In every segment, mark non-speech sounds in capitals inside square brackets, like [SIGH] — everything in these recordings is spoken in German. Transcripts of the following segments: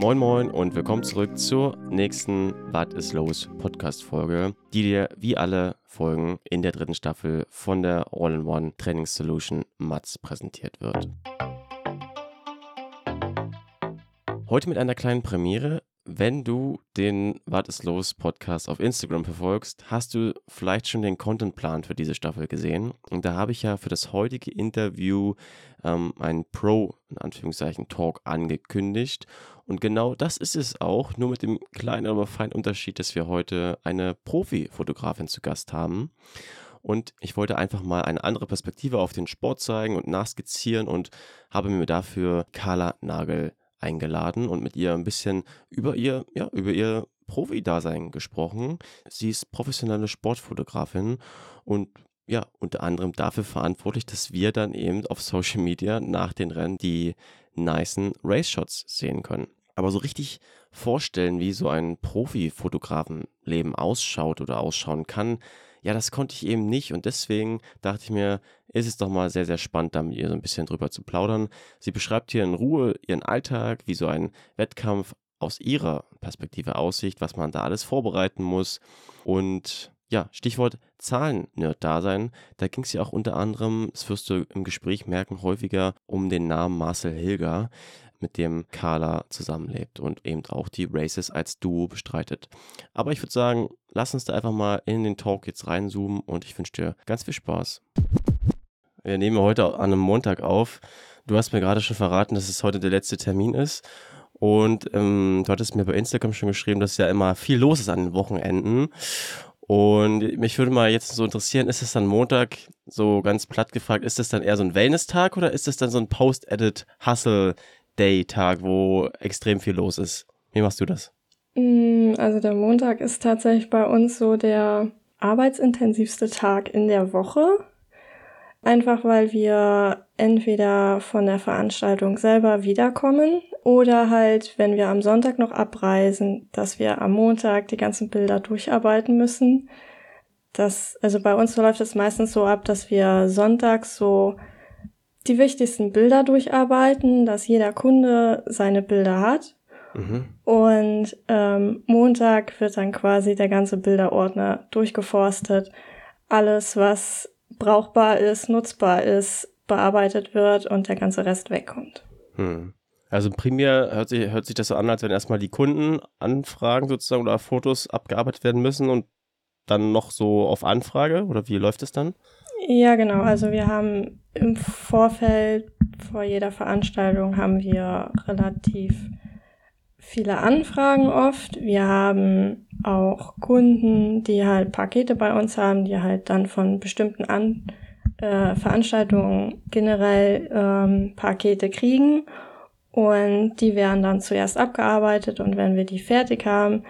Moin Moin und willkommen zurück zur nächsten Was ist los Podcast-Folge, die dir wie alle Folgen in der dritten Staffel von der All-in-One Training Solution MATS präsentiert wird. Heute mit einer kleinen Premiere. Wenn du den Was ist los Podcast auf Instagram verfolgst, hast du vielleicht schon den Contentplan für diese Staffel gesehen. Und da habe ich ja für das heutige Interview ähm, einen Pro, in Anführungszeichen, Talk angekündigt. Und genau das ist es auch, nur mit dem kleinen, aber feinen Unterschied, dass wir heute eine Profi-Fotografin zu Gast haben. Und ich wollte einfach mal eine andere Perspektive auf den Sport zeigen und nachskizzieren und habe mir dafür Carla Nagel eingeladen und mit ihr ein bisschen über ihr, ja, über ihr Profi-Dasein gesprochen. Sie ist professionelle Sportfotografin und ja, unter anderem dafür verantwortlich, dass wir dann eben auf Social Media nach den Rennen die nicen Race-Shots sehen können. Aber so richtig vorstellen, wie so ein Profi-Fotografenleben ausschaut oder ausschauen kann, ja, das konnte ich eben nicht und deswegen dachte ich mir, ist es doch mal sehr, sehr spannend, da mit ihr so ein bisschen drüber zu plaudern. Sie beschreibt hier in Ruhe ihren Alltag, wie so ein Wettkampf aus ihrer Perspektive aussieht, was man da alles vorbereiten muss und ja, Stichwort Zahlen-Nerd-Dasein. Da ging es ja auch unter anderem, das wirst du im Gespräch merken, häufiger um den Namen Marcel Hilger mit dem Carla zusammenlebt und eben auch die Races als Duo bestreitet. Aber ich würde sagen, lass uns da einfach mal in den Talk jetzt reinzoomen und ich wünsche dir ganz viel Spaß. Wir nehmen heute an einem Montag auf. Du hast mir gerade schon verraten, dass es heute der letzte Termin ist. Und ähm, du hattest mir bei Instagram schon geschrieben, dass ja immer viel los ist an den Wochenenden. Und mich würde mal jetzt so interessieren, ist es dann Montag, so ganz platt gefragt, ist es dann eher so ein Wellness-Tag oder ist es dann so ein Post-Edit-Hustle Day-Tag, wo extrem viel los ist. Wie machst du das? Mm, also der Montag ist tatsächlich bei uns so der arbeitsintensivste Tag in der Woche. Einfach weil wir entweder von der Veranstaltung selber wiederkommen oder halt, wenn wir am Sonntag noch abreisen, dass wir am Montag die ganzen Bilder durcharbeiten müssen. Das, also bei uns läuft es meistens so ab, dass wir sonntags so die wichtigsten Bilder durcharbeiten, dass jeder Kunde seine Bilder hat. Mhm. Und ähm, Montag wird dann quasi der ganze Bilderordner durchgeforstet. Alles, was brauchbar ist, nutzbar ist, bearbeitet wird und der ganze Rest wegkommt. Hm. Also primär hört sich, hört sich das so an, als wenn erstmal die Kunden Anfragen sozusagen oder Fotos abgearbeitet werden müssen und dann noch so auf Anfrage oder wie läuft es dann? Ja, genau. Also wir haben im Vorfeld vor jeder Veranstaltung haben wir relativ viele Anfragen oft. Wir haben auch Kunden, die halt Pakete bei uns haben, die halt dann von bestimmten An äh, Veranstaltungen generell ähm, Pakete kriegen und die werden dann zuerst abgearbeitet und wenn wir die fertig haben,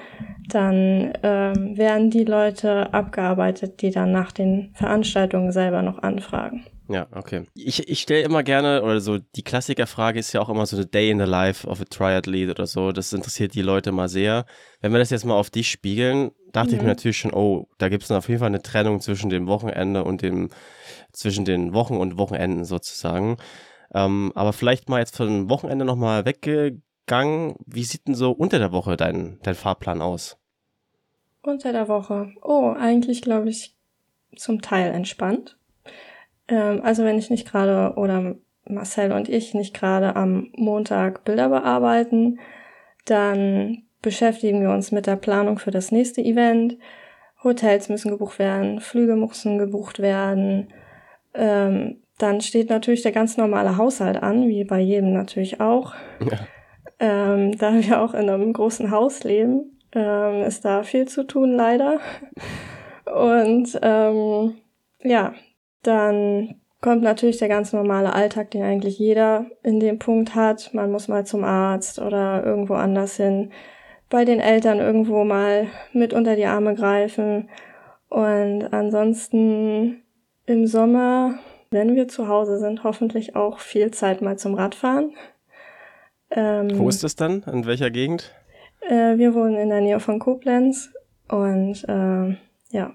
dann ähm, werden die Leute abgearbeitet, die dann nach den Veranstaltungen selber noch anfragen. Ja, okay. Ich, ich stelle immer gerne, oder so, die Klassikerfrage ist ja auch immer so eine Day in the Life of a Triathlete oder so. Das interessiert die Leute mal sehr. Wenn wir das jetzt mal auf dich spiegeln, dachte mhm. ich mir mhm. natürlich schon, oh, da gibt es auf jeden Fall eine Trennung zwischen dem Wochenende und dem, zwischen den Wochen und Wochenenden sozusagen. Ähm, aber vielleicht mal jetzt von Wochenende nochmal weggegangen. Wie sieht denn so unter der Woche dein, dein Fahrplan aus? Unter der Woche. Oh, eigentlich glaube ich zum Teil entspannt. Ähm, also wenn ich nicht gerade oder Marcel und ich nicht gerade am Montag Bilder bearbeiten, dann beschäftigen wir uns mit der Planung für das nächste Event. Hotels müssen gebucht werden, Flüge müssen gebucht werden. Ähm, dann steht natürlich der ganz normale Haushalt an, wie bei jedem natürlich auch. Ja. Ähm, da wir auch in einem großen Haus leben, ähm, ist da viel zu tun, leider. Und ähm, ja, dann kommt natürlich der ganz normale Alltag, den eigentlich jeder in dem Punkt hat. Man muss mal zum Arzt oder irgendwo anders hin, bei den Eltern irgendwo mal mit unter die Arme greifen. Und ansonsten im Sommer, wenn wir zu Hause sind, hoffentlich auch viel Zeit mal zum Radfahren. Ähm, Wo ist das dann? In welcher Gegend? Äh, wir wohnen in der Nähe von Koblenz und äh, ja.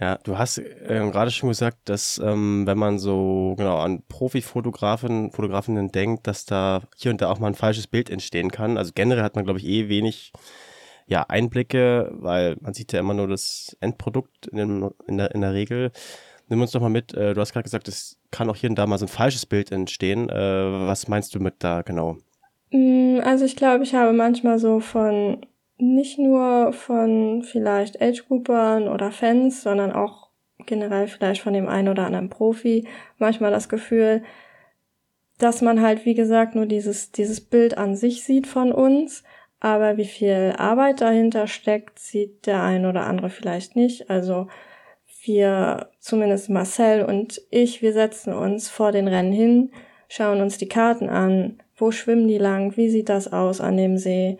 Ja, du hast äh, gerade schon gesagt, dass ähm, wenn man so genau an Profifotografen, Fotografinnen denkt, dass da hier und da auch mal ein falsches Bild entstehen kann. Also generell hat man, glaube ich, eh wenig ja, Einblicke, weil man sieht ja immer nur das Endprodukt in, dem, in, der, in der Regel. Nimm uns doch mal mit, äh, du hast gerade gesagt, es kann auch hier und da mal so ein falsches Bild entstehen. Äh, was meinst du mit da genau? Mm, also ich glaube, ich habe manchmal so von nicht nur von vielleicht Age-Groupern oder Fans, sondern auch generell vielleicht von dem einen oder anderen Profi manchmal das Gefühl, dass man halt, wie gesagt, nur dieses, dieses Bild an sich sieht von uns, aber wie viel Arbeit dahinter steckt, sieht der ein oder andere vielleicht nicht. Also wir, zumindest Marcel und ich, wir setzen uns vor den Rennen hin, schauen uns die Karten an, wo schwimmen die lang, wie sieht das aus an dem See,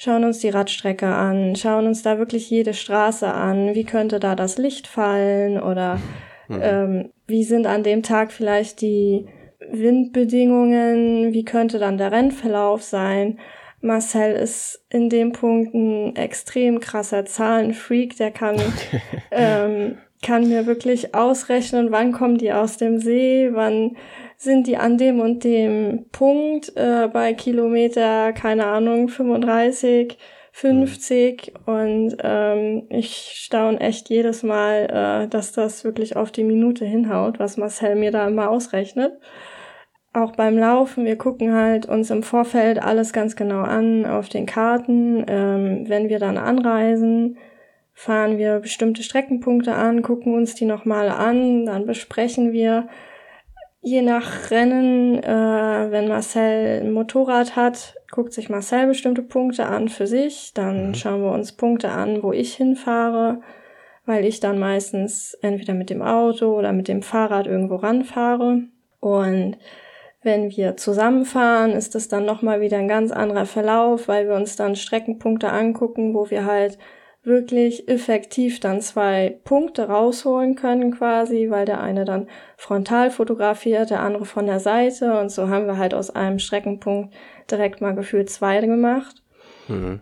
schauen uns die Radstrecke an, schauen uns da wirklich jede Straße an, wie könnte da das Licht fallen oder mhm. ähm, wie sind an dem Tag vielleicht die Windbedingungen, wie könnte dann der Rennverlauf sein. Marcel ist in dem Punkt ein extrem krasser Zahlenfreak, der kann, [LAUGHS] ähm, kann mir wirklich ausrechnen, wann kommen die aus dem See, wann sind die an dem und dem Punkt äh, bei Kilometer, keine Ahnung, 35, 50 und ähm, ich staune echt jedes Mal, äh, dass das wirklich auf die Minute hinhaut, was Marcel mir da immer ausrechnet. Auch beim Laufen, wir gucken halt uns im Vorfeld alles ganz genau an auf den Karten. Ähm, wenn wir dann anreisen, fahren wir bestimmte Streckenpunkte an, gucken uns die nochmal an, dann besprechen wir, Je nach Rennen, äh, wenn Marcel ein Motorrad hat, guckt sich Marcel bestimmte Punkte an für sich. Dann mhm. schauen wir uns Punkte an, wo ich hinfahre, weil ich dann meistens entweder mit dem Auto oder mit dem Fahrrad irgendwo ranfahre. Und wenn wir zusammenfahren, ist das dann nochmal wieder ein ganz anderer Verlauf, weil wir uns dann Streckenpunkte angucken, wo wir halt wirklich effektiv dann zwei Punkte rausholen können quasi, weil der eine dann frontal fotografiert, der andere von der Seite und so haben wir halt aus einem Streckenpunkt direkt mal gefühlt zwei gemacht. Mhm.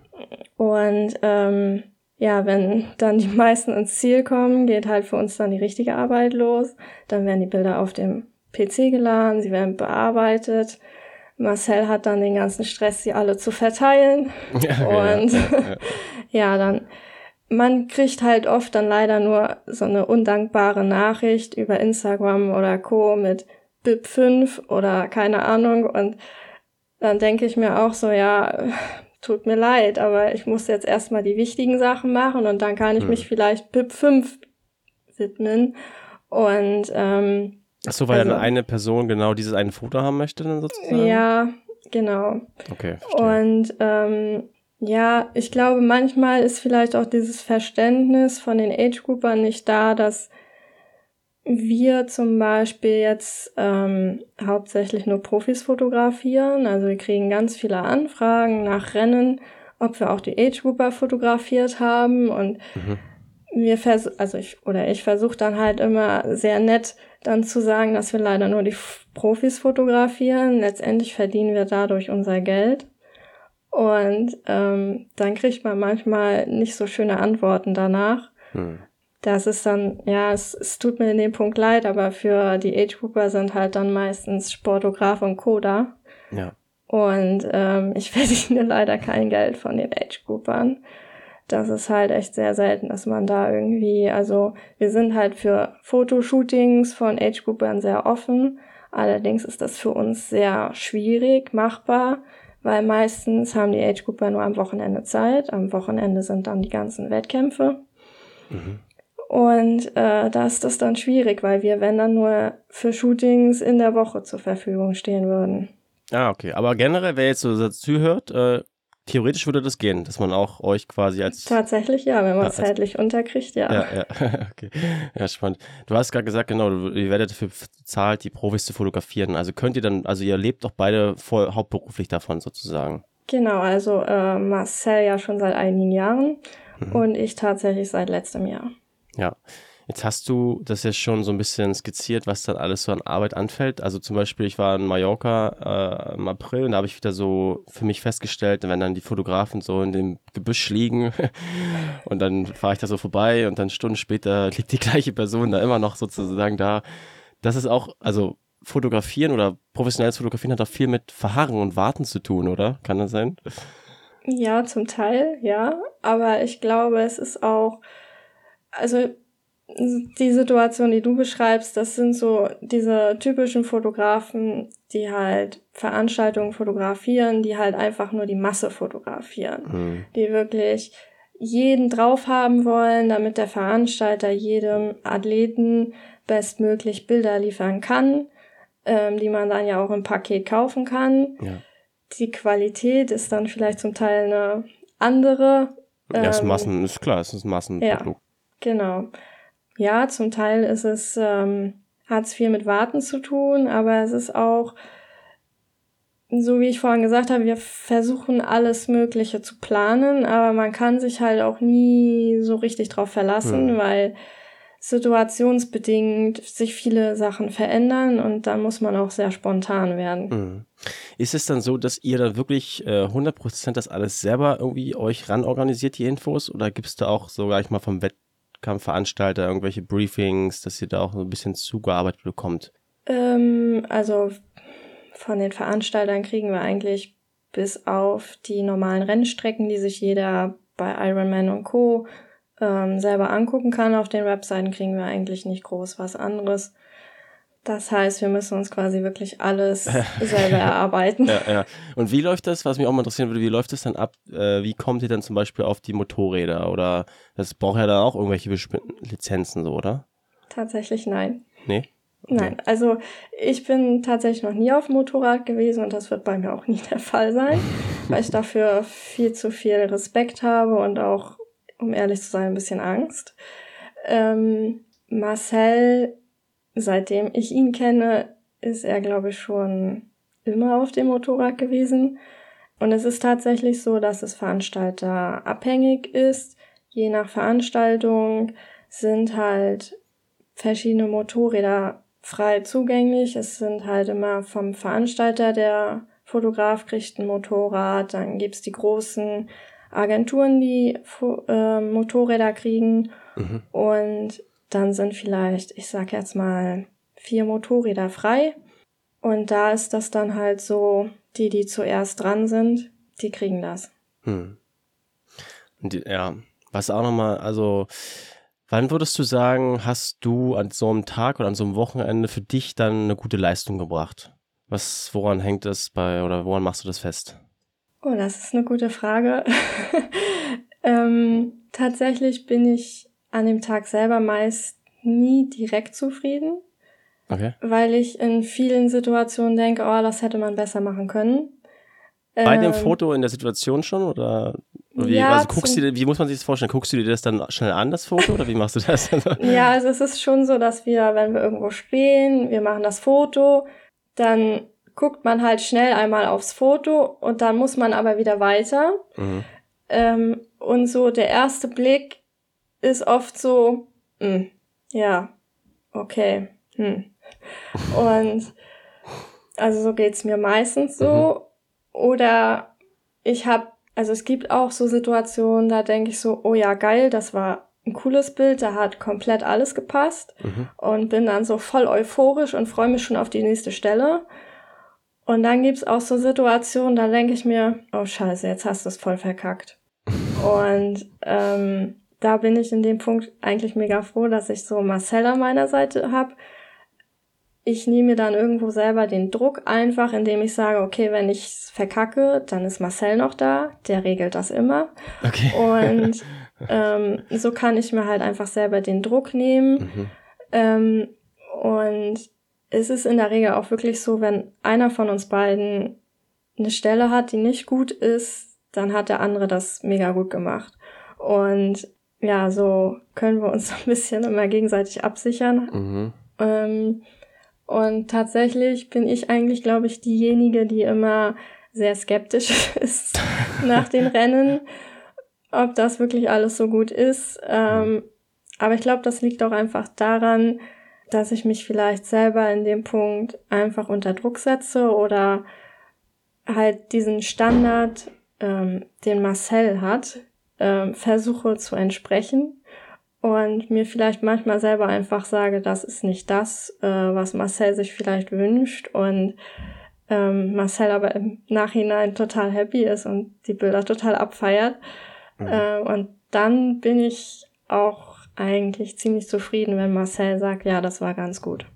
Und ähm, ja, wenn dann die [LAUGHS] meisten ins Ziel kommen, geht halt für uns dann die richtige Arbeit los. Dann werden die Bilder auf dem PC geladen, sie werden bearbeitet. Marcel hat dann den ganzen Stress, sie alle zu verteilen. [LAUGHS] Ja, und ja, ja. [LAUGHS] ja, dann man kriegt halt oft dann leider nur so eine undankbare Nachricht über Instagram oder Co. mit BIP 5 oder keine Ahnung und dann denke ich mir auch so, ja, [LAUGHS] tut mir leid, aber ich muss jetzt erstmal die wichtigen Sachen machen und dann kann ich hm. mich vielleicht BIP 5 widmen und ähm, Ach so, weil also, dann eine Person genau dieses eine Foto haben möchte dann sozusagen? Ja, genau. Okay, verstehe. Und ähm, ja, ich glaube, manchmal ist vielleicht auch dieses Verständnis von den Age-Groupern nicht da, dass wir zum Beispiel jetzt ähm, hauptsächlich nur Profis fotografieren. Also wir kriegen ganz viele Anfragen nach Rennen, ob wir auch die Age-Grouper fotografiert haben. Und mhm. wir vers also ich oder ich versuche dann halt immer sehr nett dann zu sagen, dass wir leider nur die Profis fotografieren. Letztendlich verdienen wir dadurch unser Geld. Und ähm, dann kriegt man manchmal nicht so schöne Antworten danach. Hm. Das ist dann, ja, es, es tut mir in dem Punkt leid, aber für die Age-Grouper sind halt dann meistens Sportograf und Coda. Ja. Und ähm, [LAUGHS] ich verdiene leider kein Geld von den Age-Groupern. Das ist halt echt sehr selten, dass man da irgendwie, also wir sind halt für Fotoshootings von Age-Groupern sehr offen. Allerdings ist das für uns sehr schwierig, machbar, weil meistens haben die Age Grouper nur am Wochenende Zeit. Am Wochenende sind dann die ganzen Wettkämpfe. Mhm. Und äh, da ist das dann schwierig, weil wir, wenn dann nur für Shootings in der Woche zur Verfügung stehen würden. Ah, okay. Aber generell, wer jetzt so dazu hört, äh, theoretisch würde das gehen, dass man auch euch quasi als. Tatsächlich ja, wenn man es zeitlich unterkriegt, ja. Ja, ja, [LAUGHS] okay. Ja, spannend. Du hast gerade gesagt, genau, ihr werdet dafür bezahlt, die Profis zu fotografieren. Also könnt ihr dann, also ihr lebt doch beide voll hauptberuflich davon sozusagen. Genau, also äh, Marcel ja schon seit einigen Jahren mhm. und ich tatsächlich seit letztem Jahr. Ja. Jetzt hast du das ja schon so ein bisschen skizziert, was dann alles so an Arbeit anfällt. Also zum Beispiel, ich war in Mallorca äh, im April und da habe ich wieder so für mich festgestellt, wenn dann die Fotografen so in dem Gebüsch liegen [LAUGHS] und dann fahre ich da so vorbei und dann Stunden später liegt die gleiche Person da immer noch sozusagen da. Das ist auch, also Fotografieren oder professionelles Fotografieren hat auch viel mit Verharren und Warten zu tun, oder? Kann das sein? Ja, zum Teil, ja. Aber ich glaube, es ist auch, also die Situation, die du beschreibst, das sind so diese typischen Fotografen, die halt Veranstaltungen fotografieren, die halt einfach nur die Masse fotografieren, mhm. die wirklich jeden drauf haben wollen, damit der Veranstalter jedem Athleten bestmöglich Bilder liefern kann, ähm, die man dann ja auch im Paket kaufen kann. Ja. Die Qualität ist dann vielleicht zum Teil eine andere. Ähm, ja, ist Massen, ist klar, es ist Massenprodukt. Ja, genau. Ja, zum Teil ist es, ähm, hat es viel mit Warten zu tun, aber es ist auch, so wie ich vorhin gesagt habe, wir versuchen alles Mögliche zu planen, aber man kann sich halt auch nie so richtig drauf verlassen, hm. weil situationsbedingt sich viele Sachen verändern und dann muss man auch sehr spontan werden. Hm. Ist es dann so, dass ihr da wirklich äh, 100% das alles selber irgendwie euch ran organisiert, die Infos? Oder gibt es da auch sogar ich mal vom Wett Wettkampfveranstalter irgendwelche Briefings, dass ihr da auch ein bisschen zugearbeitet bekommt? Ähm, also von den Veranstaltern kriegen wir eigentlich bis auf die normalen Rennstrecken, die sich jeder bei Ironman und Co. Ähm, selber angucken kann. Auf den Webseiten kriegen wir eigentlich nicht groß was anderes. Das heißt, wir müssen uns quasi wirklich alles [LAUGHS] selber erarbeiten. Ja, ja. Und wie läuft das, was mich auch mal interessieren würde, wie läuft das dann ab? Äh, wie kommt ihr dann zum Beispiel auf die Motorräder? Oder das braucht ja dann auch irgendwelche Lizenzen, so, oder? Tatsächlich nein. Nee? Okay. Nein, also ich bin tatsächlich noch nie auf dem Motorrad gewesen und das wird bei mir auch nie der Fall sein, [LAUGHS] weil ich dafür viel zu viel Respekt habe und auch, um ehrlich zu sein, ein bisschen Angst. Ähm, Marcel seitdem ich ihn kenne, ist er, glaube ich, schon immer auf dem Motorrad gewesen. Und es ist tatsächlich so, dass es Veranstalter abhängig ist. Je nach Veranstaltung sind halt verschiedene Motorräder frei zugänglich. Es sind halt immer vom Veranstalter der Fotograf kriegt ein Motorrad. Dann gibt's die großen Agenturen, die äh, Motorräder kriegen. Mhm. Und dann sind vielleicht, ich sag jetzt mal, vier Motorräder frei. Und da ist das dann halt so, die, die zuerst dran sind, die kriegen das. Hm. Die, ja, was auch nochmal, also, wann würdest du sagen, hast du an so einem Tag oder an so einem Wochenende für dich dann eine gute Leistung gebracht? Was, woran hängt es bei, oder woran machst du das fest? Oh, das ist eine gute Frage. [LAUGHS] ähm, tatsächlich bin ich an dem Tag selber meist nie direkt zufrieden. Okay. Weil ich in vielen Situationen denke, oh, das hätte man besser machen können. Bei ähm, dem Foto in der Situation schon oder, wie, ja, also guckst du, wie muss man sich das vorstellen? Guckst du dir das dann schnell an, das Foto, oder wie machst du das? [LAUGHS] ja, also es ist schon so, dass wir, wenn wir irgendwo stehen, wir machen das Foto, dann guckt man halt schnell einmal aufs Foto und dann muss man aber wieder weiter. Mhm. Ähm, und so der erste Blick ist oft so, mh, hm, ja, okay, hm. [LAUGHS] Und also so geht's mir meistens so. Mhm. Oder ich habe, also es gibt auch so Situationen, da denke ich so, oh ja, geil, das war ein cooles Bild, da hat komplett alles gepasst mhm. und bin dann so voll euphorisch und freue mich schon auf die nächste Stelle. Und dann gibt's auch so Situationen, da denke ich mir, oh scheiße, jetzt hast du es voll verkackt. [LAUGHS] und ähm, da bin ich in dem Punkt eigentlich mega froh, dass ich so Marcel an meiner Seite habe. Ich nehme mir dann irgendwo selber den Druck einfach, indem ich sage, okay, wenn ich verkacke, dann ist Marcel noch da, der regelt das immer. Okay. Und [LAUGHS] ähm, so kann ich mir halt einfach selber den Druck nehmen. Mhm. Ähm, und es ist in der Regel auch wirklich so, wenn einer von uns beiden eine Stelle hat, die nicht gut ist, dann hat der andere das mega gut gemacht. Und ja, so können wir uns [LAUGHS] ein bisschen immer gegenseitig absichern. Mhm. Ähm, und tatsächlich bin ich eigentlich, glaube ich, diejenige, die immer sehr skeptisch [LAUGHS] ist [LAUGHS] nach den Rennen, ob das wirklich alles so gut ist. Ähm, aber ich glaube, das liegt auch einfach daran, dass ich mich vielleicht selber in dem Punkt einfach unter Druck setze oder halt diesen Standard, ähm, den Marcel hat, ähm, versuche zu entsprechen und mir vielleicht manchmal selber einfach sage, das ist nicht das, äh, was Marcel sich vielleicht wünscht und ähm, Marcel aber im Nachhinein total happy ist und die Bilder total abfeiert. Mhm. Äh, und dann bin ich auch eigentlich ziemlich zufrieden, wenn Marcel sagt, ja, das war ganz gut.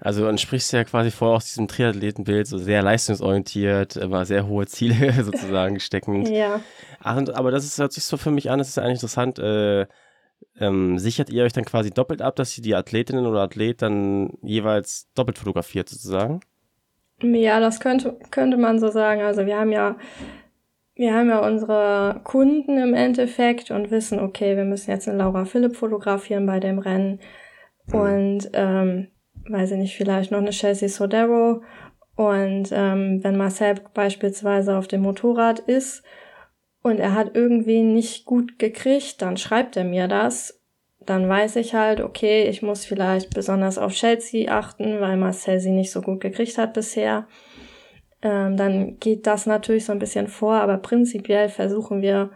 Also dann sprichst du ja quasi vorher aus diesem Triathletenbild, so sehr leistungsorientiert, immer sehr hohe Ziele [LAUGHS] sozusagen steckend. Ja. Ach, aber das ist, hört sich so für mich an, das ist ja eigentlich interessant. Äh, ähm, sichert ihr euch dann quasi doppelt ab, dass ihr die Athletinnen oder Athlet dann jeweils doppelt fotografiert sozusagen? Ja, das könnte, könnte man so sagen. Also wir haben ja, wir haben ja unsere Kunden im Endeffekt und wissen, okay, wir müssen jetzt eine Laura Philipp fotografieren bei dem Rennen. Mhm. Und ähm, weiß ich nicht, vielleicht noch eine Chelsea Sodero. Und ähm, wenn Marcel beispielsweise auf dem Motorrad ist und er hat irgendwie nicht gut gekriegt, dann schreibt er mir das dann weiß ich halt, okay, ich muss vielleicht besonders auf Chelsea achten, weil Marcel sie nicht so gut gekriegt hat bisher. Ähm, dann geht das natürlich so ein bisschen vor, aber prinzipiell versuchen wir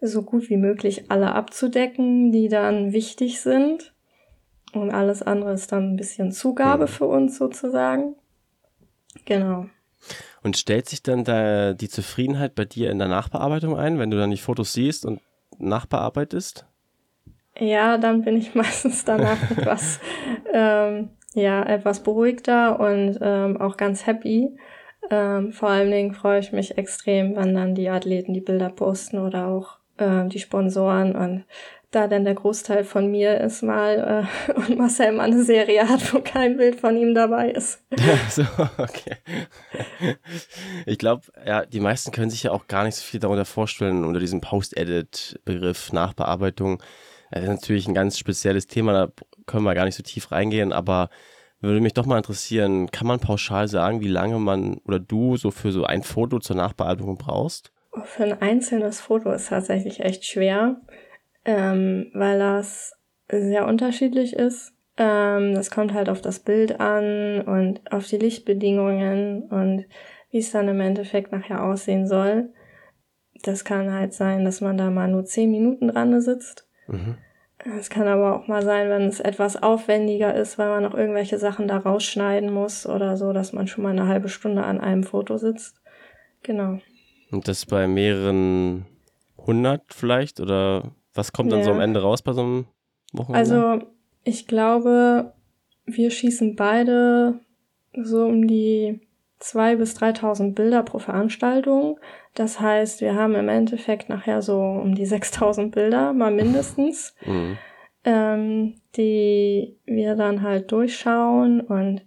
so gut wie möglich alle abzudecken, die dann wichtig sind. Und alles andere ist dann ein bisschen Zugabe mhm. für uns sozusagen. Genau. Und stellt sich dann da die Zufriedenheit bei dir in der Nachbearbeitung ein, wenn du dann die Fotos siehst und nachbearbeitest? Ja, dann bin ich [LAUGHS] meistens danach [LAUGHS] etwas, ähm, ja, etwas beruhigter und ähm, auch ganz happy. Ähm, vor allen Dingen freue ich mich extrem, wenn dann die Athleten die Bilder posten oder auch ähm, die Sponsoren und da dann der Großteil von mir ist mal äh, [LAUGHS] und Marcel mal eine Serie hat, wo kein Bild von ihm dabei ist. [LAUGHS] so, okay. Ich glaube, ja, die meisten können sich ja auch gar nicht so viel darunter vorstellen, unter diesem Post-Edit-Begriff Nachbearbeitung. Das ist natürlich ein ganz spezielles Thema, da können wir gar nicht so tief reingehen, aber würde mich doch mal interessieren, kann man pauschal sagen, wie lange man oder du so für so ein Foto zur Nachbearbeitung brauchst? Für ein einzelnes Foto ist tatsächlich echt schwer, ähm, weil das sehr unterschiedlich ist. Ähm, das kommt halt auf das Bild an und auf die Lichtbedingungen und wie es dann im Endeffekt nachher aussehen soll. Das kann halt sein, dass man da mal nur zehn Minuten dran sitzt Mhm. Es kann aber auch mal sein, wenn es etwas aufwendiger ist, weil man noch irgendwelche Sachen da rausschneiden muss oder so, dass man schon mal eine halbe Stunde an einem Foto sitzt. Genau. Und das bei mehreren hundert vielleicht? Oder was kommt dann ja. so am Ende raus bei so einem Wochenende? Also, ich glaube, wir schießen beide so um die 2.000 bis 3.000 Bilder pro Veranstaltung. Das heißt, wir haben im Endeffekt nachher so um die 6.000 Bilder, mal mindestens, mhm. ähm, die wir dann halt durchschauen und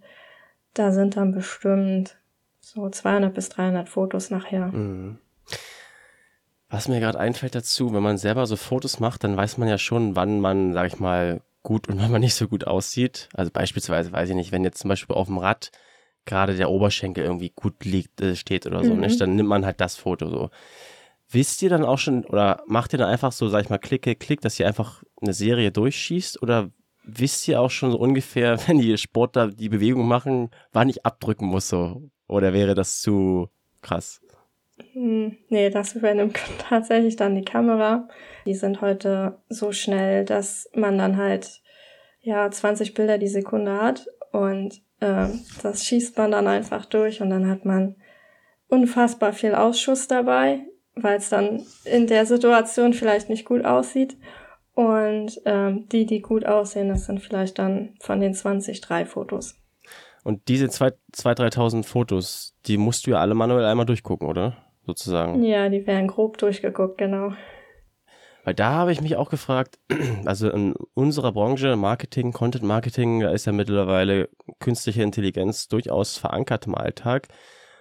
da sind dann bestimmt so 200 bis 300 Fotos nachher. Mhm. Was mir gerade einfällt dazu, wenn man selber so Fotos macht, dann weiß man ja schon, wann man, sag ich mal, gut und [LAUGHS] wann man nicht so gut aussieht. Also beispielsweise, weiß ich nicht, wenn jetzt zum Beispiel auf dem Rad gerade der Oberschenkel irgendwie gut liegt, äh, steht oder so, mhm. nicht? Dann nimmt man halt das Foto so. Wisst ihr dann auch schon oder macht ihr dann einfach so, sag ich mal, klicke, klick, dass ihr einfach eine Serie durchschießt oder wisst ihr auch schon so ungefähr, [LAUGHS] wenn die Sportler die Bewegung machen, wann ich abdrücken muss so? Oder wäre das zu krass? Hm, nee, das übernimmt [LAUGHS] tatsächlich dann die Kamera. Die sind heute so schnell, dass man dann halt ja 20 Bilder die Sekunde hat und äh, das schießt man dann einfach durch und dann hat man unfassbar viel Ausschuss dabei, weil es dann in der Situation vielleicht nicht gut aussieht. Und ähm, die, die gut aussehen, das sind vielleicht dann von den 20 drei Fotos. Und diese 2.000, 3.000 Fotos, die musst du ja alle manuell einmal durchgucken, oder? Sozusagen. Ja, die werden grob durchgeguckt, genau. Weil da habe ich mich auch gefragt, [CLEARS THROAT] also in unserer Branche, Marketing, Content Marketing, da ist ja mittlerweile künstliche Intelligenz durchaus verankert im Alltag.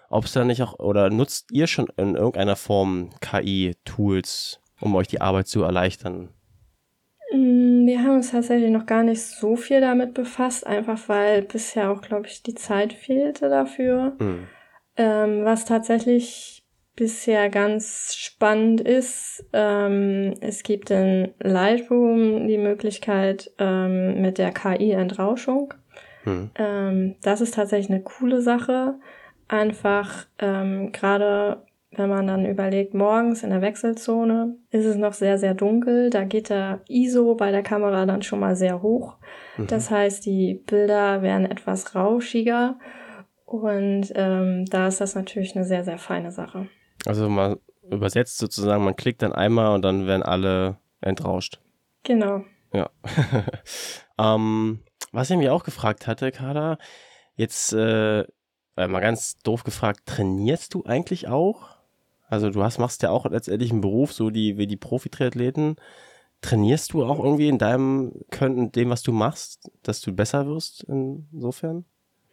Ob es da nicht auch, oder nutzt ihr schon in irgendeiner Form KI-Tools, um euch die Arbeit zu erleichtern? Mm, wir haben uns tatsächlich noch gar nicht so viel damit befasst, einfach weil bisher auch, glaube ich, die Zeit fehlte dafür. Mhm. Ähm, was tatsächlich bisher ganz spannend ist, ähm, es gibt in Lightroom die Möglichkeit ähm, mit der KI-Entrauschung. Hm. Ähm, das ist tatsächlich eine coole Sache. Einfach ähm, gerade wenn man dann überlegt, morgens in der Wechselzone ist es noch sehr, sehr dunkel. Da geht der ISO bei der Kamera dann schon mal sehr hoch. Mhm. Das heißt, die Bilder werden etwas rauschiger. Und ähm, da ist das natürlich eine sehr, sehr feine Sache. Also mal übersetzt sozusagen, man klickt dann einmal und dann werden alle entrauscht. Genau. Ja. [LAUGHS] ähm, was ich mich auch gefragt hatte, Kada, jetzt äh, mal ganz doof gefragt, trainierst du eigentlich auch? Also du hast, machst ja auch letztendlich einen Beruf, so die, wie die Profi-Triathleten. Trainierst du auch irgendwie in deinem Können, dem, was du machst, dass du besser wirst insofern?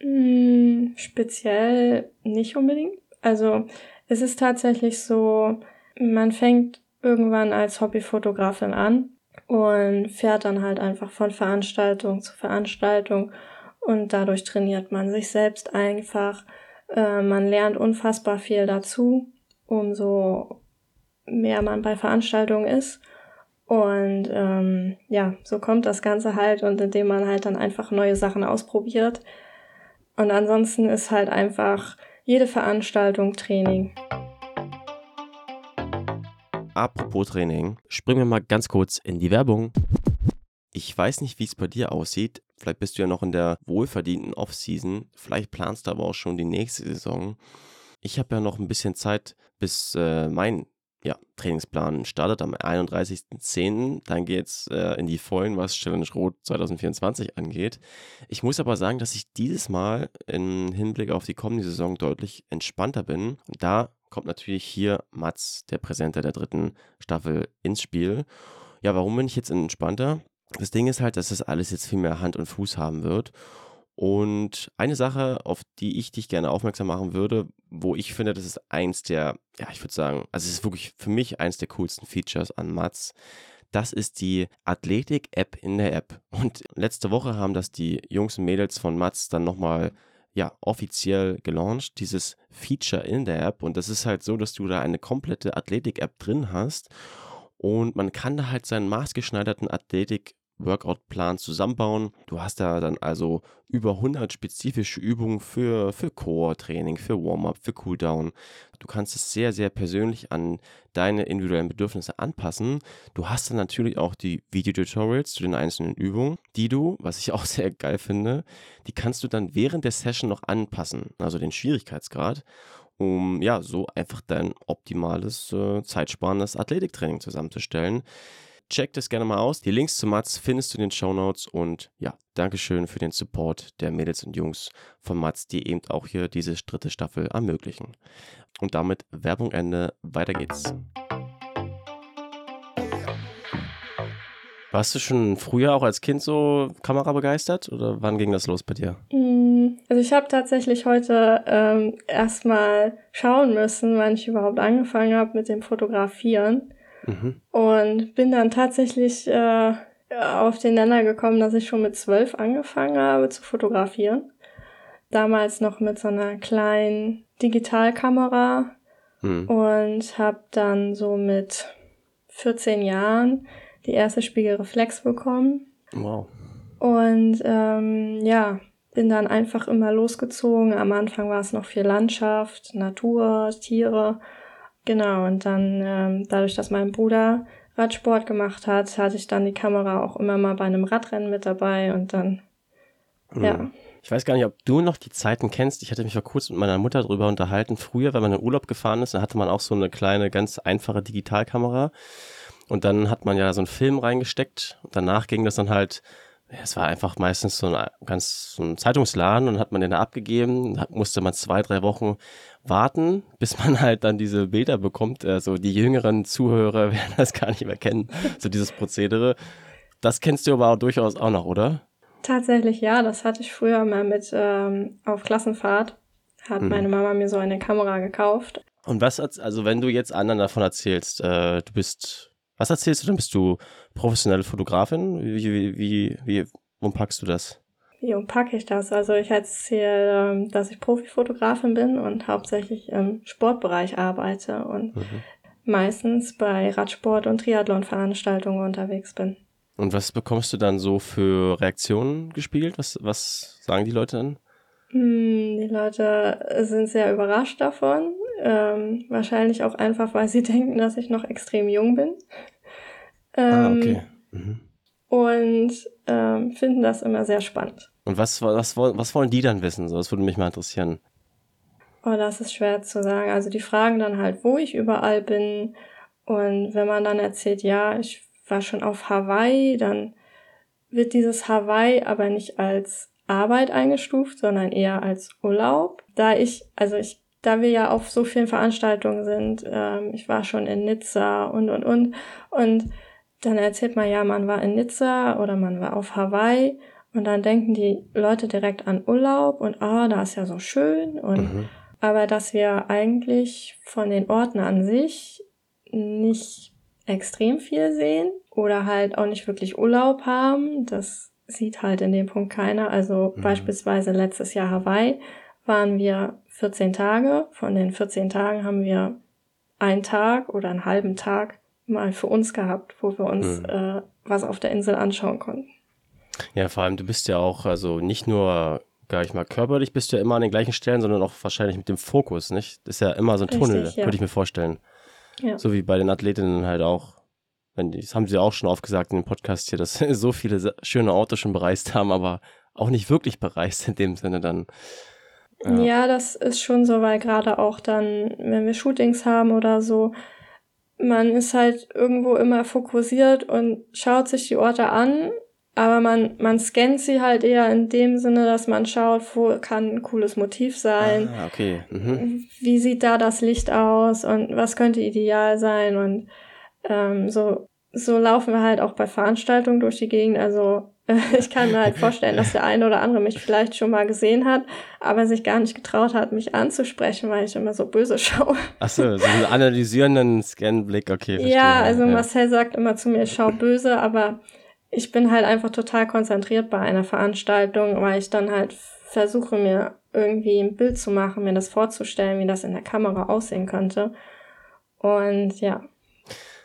Mm, speziell nicht unbedingt. Also es ist tatsächlich so, man fängt irgendwann als Hobbyfotografin an und fährt dann halt einfach von Veranstaltung zu Veranstaltung und dadurch trainiert man sich selbst einfach. Äh, man lernt unfassbar viel dazu, umso mehr man bei Veranstaltungen ist. Und ähm, ja, so kommt das Ganze halt und indem man halt dann einfach neue Sachen ausprobiert. Und ansonsten ist halt einfach jede Veranstaltung Training. Apropos Training, springen wir mal ganz kurz in die Werbung. Ich weiß nicht, wie es bei dir aussieht. Vielleicht bist du ja noch in der wohlverdienten Off-Season. Vielleicht planst du aber auch schon die nächste Saison. Ich habe ja noch ein bisschen Zeit, bis äh, mein ja, Trainingsplan startet am 31.10. Dann geht es äh, in die Vollen, was Challenge Rot 2024 angeht. Ich muss aber sagen, dass ich dieses Mal im Hinblick auf die kommende Saison deutlich entspannter bin. Da kommt natürlich hier Mats, der Präsenter der dritten Staffel, ins Spiel. Ja, warum bin ich jetzt entspannter? Das Ding ist halt, dass das alles jetzt viel mehr Hand und Fuß haben wird. Und eine Sache, auf die ich dich gerne aufmerksam machen würde, wo ich finde, das ist eins der, ja, ich würde sagen, also es ist wirklich für mich eins der coolsten Features an Mats. Das ist die Athletik-App in der App. Und letzte Woche haben das die Jungs und Mädels von Mats dann nochmal ja, offiziell gelauncht, dieses Feature in der App. Und das ist halt so, dass du da eine komplette Athletik-App drin hast. Und man kann da halt seinen maßgeschneiderten Athletik Workout-Plan zusammenbauen. Du hast da dann also über 100 spezifische Übungen für, für Core-Training, für Warm-up, für Cooldown. Du kannst es sehr, sehr persönlich an deine individuellen Bedürfnisse anpassen. Du hast dann natürlich auch die Videotutorials zu den einzelnen Übungen, die du, was ich [LAUGHS] auch sehr geil finde, die kannst du dann während der Session noch anpassen, also den Schwierigkeitsgrad um ja so einfach dein optimales, äh, zeitsparendes Athletiktraining zusammenzustellen. Check das gerne mal aus. Die Links zu Mats findest du in den Show Notes und ja, Dankeschön für den Support der Mädels und Jungs von Mats, die eben auch hier diese dritte Staffel ermöglichen. Und damit Werbung Ende, weiter geht's. Warst du schon früher auch als Kind so Kamera begeistert oder wann ging das los bei dir? Mm, also ich habe tatsächlich heute ähm, erstmal schauen müssen, wann ich überhaupt angefangen habe mit dem Fotografieren. Mhm. Und bin dann tatsächlich äh, auf den Nenner gekommen, dass ich schon mit zwölf angefangen habe zu fotografieren. Damals noch mit so einer kleinen Digitalkamera mhm. und habe dann so mit 14 Jahren die erste Spiegelreflex bekommen. Wow. Und ähm, ja, bin dann einfach immer losgezogen. Am Anfang war es noch viel Landschaft, Natur, Tiere. Genau, und dann ähm, dadurch, dass mein Bruder Radsport gemacht hat, hatte ich dann die Kamera auch immer mal bei einem Radrennen mit dabei und dann, mhm. ja. Ich weiß gar nicht, ob du noch die Zeiten kennst. Ich hatte mich vor kurzem mit meiner Mutter darüber unterhalten. Früher, wenn man in Urlaub gefahren ist, dann hatte man auch so eine kleine, ganz einfache Digitalkamera. Und dann hat man ja so einen Film reingesteckt. Und danach ging das dann halt es war einfach meistens so ein ganz so ein Zeitungsladen und hat man den da abgegeben, da musste man zwei, drei Wochen warten, bis man halt dann diese Bilder bekommt. Also die jüngeren Zuhörer [LAUGHS] werden das gar nicht mehr kennen, so dieses Prozedere. Das kennst du aber auch durchaus auch noch, oder? Tatsächlich ja, das hatte ich früher mal mit ähm, auf Klassenfahrt. Hat hm. meine Mama mir so eine Kamera gekauft. Und was, also wenn du jetzt anderen davon erzählst, äh, du bist was erzählst du denn? Bist du professionelle Fotografin? Wie, wie, wie, wie wo packst du das? Wie packe ich das? Also ich erzähle, ähm, dass ich Profifotografin bin und hauptsächlich im Sportbereich arbeite und mhm. meistens bei Radsport- und Triathlon-Veranstaltungen unterwegs bin. Und was bekommst du dann so für Reaktionen gespiegelt? Was, was sagen die Leute dann? Hm, die Leute sind sehr überrascht davon. Ähm, wahrscheinlich auch einfach, weil sie [LAUGHS] denken, dass ich noch extrem jung bin. Ah, ähm, ah, okay. Mhm. Und ähm, finden das immer sehr spannend. Und was, was, was wollen die dann wissen? So, das würde mich mal interessieren. Oh, das ist schwer zu sagen. Also die fragen dann halt, wo ich überall bin. Und wenn man dann erzählt, ja, ich war schon auf Hawaii, dann wird dieses Hawaii aber nicht als Arbeit eingestuft, sondern eher als Urlaub. Da ich, also ich, da wir ja auf so vielen Veranstaltungen sind, ähm, ich war schon in Nizza und und und und dann erzählt man ja, man war in Nizza oder man war auf Hawaii und dann denken die Leute direkt an Urlaub und ah, da ist ja so schön und mhm. aber dass wir eigentlich von den Orten an sich nicht extrem viel sehen oder halt auch nicht wirklich Urlaub haben, das sieht halt in dem Punkt keiner. Also mhm. beispielsweise letztes Jahr Hawaii waren wir 14 Tage. Von den 14 Tagen haben wir einen Tag oder einen halben Tag mal für uns gehabt, wo wir uns mhm. äh, was auf der Insel anschauen konnten. Ja, vor allem, du bist ja auch, also nicht nur, gar nicht mal körperlich, bist du ja immer an den gleichen Stellen, sondern auch wahrscheinlich mit dem Fokus, nicht? Das ist ja immer so ein Richtig, Tunnel, ja. würde ich mir vorstellen. Ja. So wie bei den Athletinnen halt auch das haben sie auch schon oft gesagt in dem Podcast hier, dass [LAUGHS] so viele schöne Autos schon bereist haben, aber auch nicht wirklich bereist in dem Sinne dann. Ja. ja, das ist schon so, weil gerade auch dann, wenn wir Shootings haben oder so, man ist halt irgendwo immer fokussiert und schaut sich die Orte an, aber man, man scannt sie halt eher in dem Sinne, dass man schaut, wo kann ein cooles Motiv sein. Ah, okay. Mhm. Wie sieht da das Licht aus und was könnte ideal sein und ähm, so, so laufen wir halt auch bei Veranstaltungen durch die Gegend. Also [LAUGHS] ich kann mir halt vorstellen, dass der eine oder andere mich vielleicht schon mal gesehen hat, aber sich gar nicht getraut hat, mich anzusprechen, weil ich immer so böse [LAUGHS] schaue. Achso, so einen analysierenden Scanblick, okay. Verstehe. Ja, also ja. Marcel sagt immer zu mir, ich schau böse, aber ich bin halt einfach total konzentriert bei einer Veranstaltung, weil ich dann halt versuche, mir irgendwie ein Bild zu machen, mir das vorzustellen, wie das in der Kamera aussehen könnte. Und ja,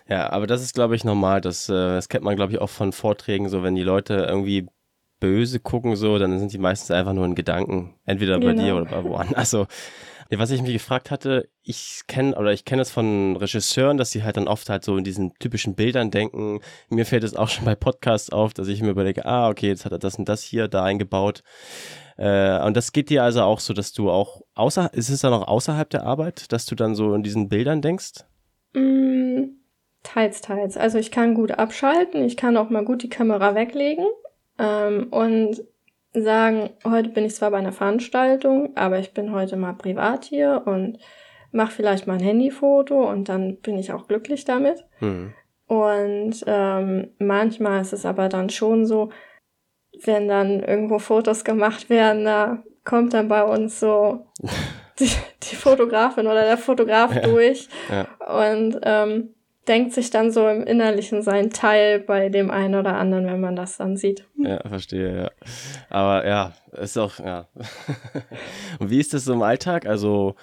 ja, aber das ist, glaube ich, normal. Das, äh, das kennt man, glaube ich, auch von Vorträgen, so wenn die Leute irgendwie böse gucken, so, dann sind die meistens einfach nur in Gedanken. Entweder bei genau. dir oder bei woanders. [LAUGHS] Also, was ich mich gefragt hatte, ich kenne oder ich kenne es von Regisseuren, dass sie halt dann oft halt so in diesen typischen Bildern denken. Mir fällt es auch schon bei Podcasts auf, dass ich mir überlege, ah, okay, jetzt hat er das und das hier da eingebaut. Äh, und das geht dir also auch so, dass du auch außer, ist es dann auch außerhalb der Arbeit, dass du dann so in diesen Bildern denkst? Mm, Teils, teils. Also ich kann gut abschalten, ich kann auch mal gut die Kamera weglegen ähm, und sagen, heute bin ich zwar bei einer Veranstaltung, aber ich bin heute mal privat hier und mache vielleicht mal ein Handyfoto und dann bin ich auch glücklich damit. Mhm. Und ähm, manchmal ist es aber dann schon so, wenn dann irgendwo Fotos gemacht werden, da kommt dann bei uns so [LAUGHS] die, die Fotografin oder der Fotograf ja. durch. Ja. Und ähm, denkt sich dann so im Innerlichen sein Teil bei dem einen oder anderen, wenn man das dann sieht. Ja, verstehe, ja. Aber ja, ist auch, ja. [LAUGHS] und wie ist das so im Alltag? Also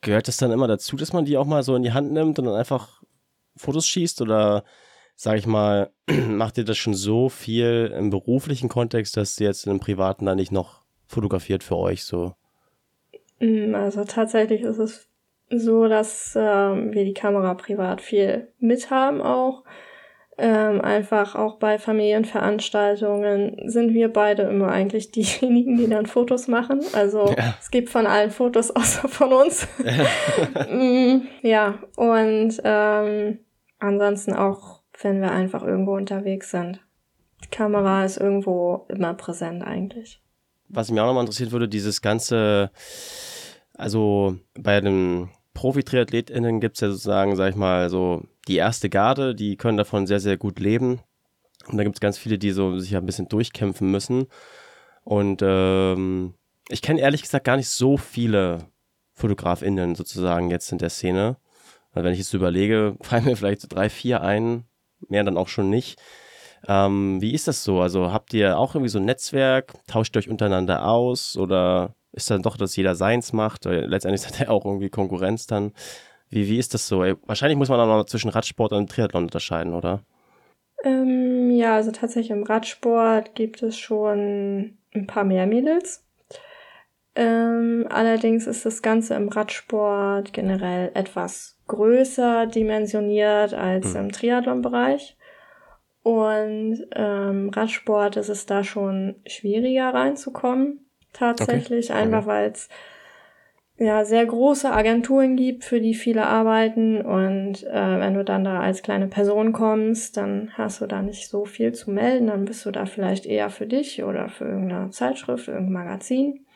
gehört das dann immer dazu, dass man die auch mal so in die Hand nimmt und dann einfach Fotos schießt oder sag ich mal, [CLEARS THROAT] macht ihr das schon so viel im beruflichen Kontext, dass ihr jetzt in einem privaten dann nicht noch fotografiert für euch so? Mm, also tatsächlich ist es so, dass ähm, wir die Kamera privat viel mithaben auch. Ähm, einfach auch bei Familienveranstaltungen sind wir beide immer eigentlich [LAUGHS] diejenigen, die dann Fotos machen. Also ja. es gibt von allen Fotos [LAUGHS] außer von uns. [LAUGHS] mm, ja, und ähm, ansonsten auch, wenn wir einfach irgendwo unterwegs sind. Die Kamera ist irgendwo immer präsent eigentlich. Was mich auch nochmal interessiert würde, dieses ganze, also bei dem Profi-TriathletInnen gibt es ja sozusagen, sag ich mal, so die erste Garde, die können davon sehr, sehr gut leben. Und da gibt es ganz viele, die so sich ein bisschen durchkämpfen müssen. Und ähm, ich kenne ehrlich gesagt gar nicht so viele FotografInnen sozusagen jetzt in der Szene. Also wenn ich jetzt überlege, [LAUGHS] fallen mir vielleicht so drei, vier ein, mehr dann auch schon nicht. Ähm, wie ist das so? Also habt ihr auch irgendwie so ein Netzwerk? Tauscht ihr euch untereinander aus? Oder ist dann doch, dass jeder seins macht? Letztendlich [LAUGHS] hat er auch irgendwie Konkurrenz dann. Wie, wie ist das so? Wahrscheinlich muss man auch noch zwischen Radsport und Triathlon unterscheiden, oder? Ähm, ja, also tatsächlich im Radsport gibt es schon ein paar mehr Mädels. Ähm, allerdings ist das Ganze im Radsport generell etwas größer dimensioniert als hm. im Triathlon-Bereich. Und ähm, Radsport ist es da schon schwieriger reinzukommen. Tatsächlich, okay. einfach okay. weil es ja sehr große Agenturen gibt, für die viele arbeiten. Und äh, wenn du dann da als kleine Person kommst, dann hast du da nicht so viel zu melden. Dann bist du da vielleicht eher für dich oder für irgendeine Zeitschrift, irgendein Magazin.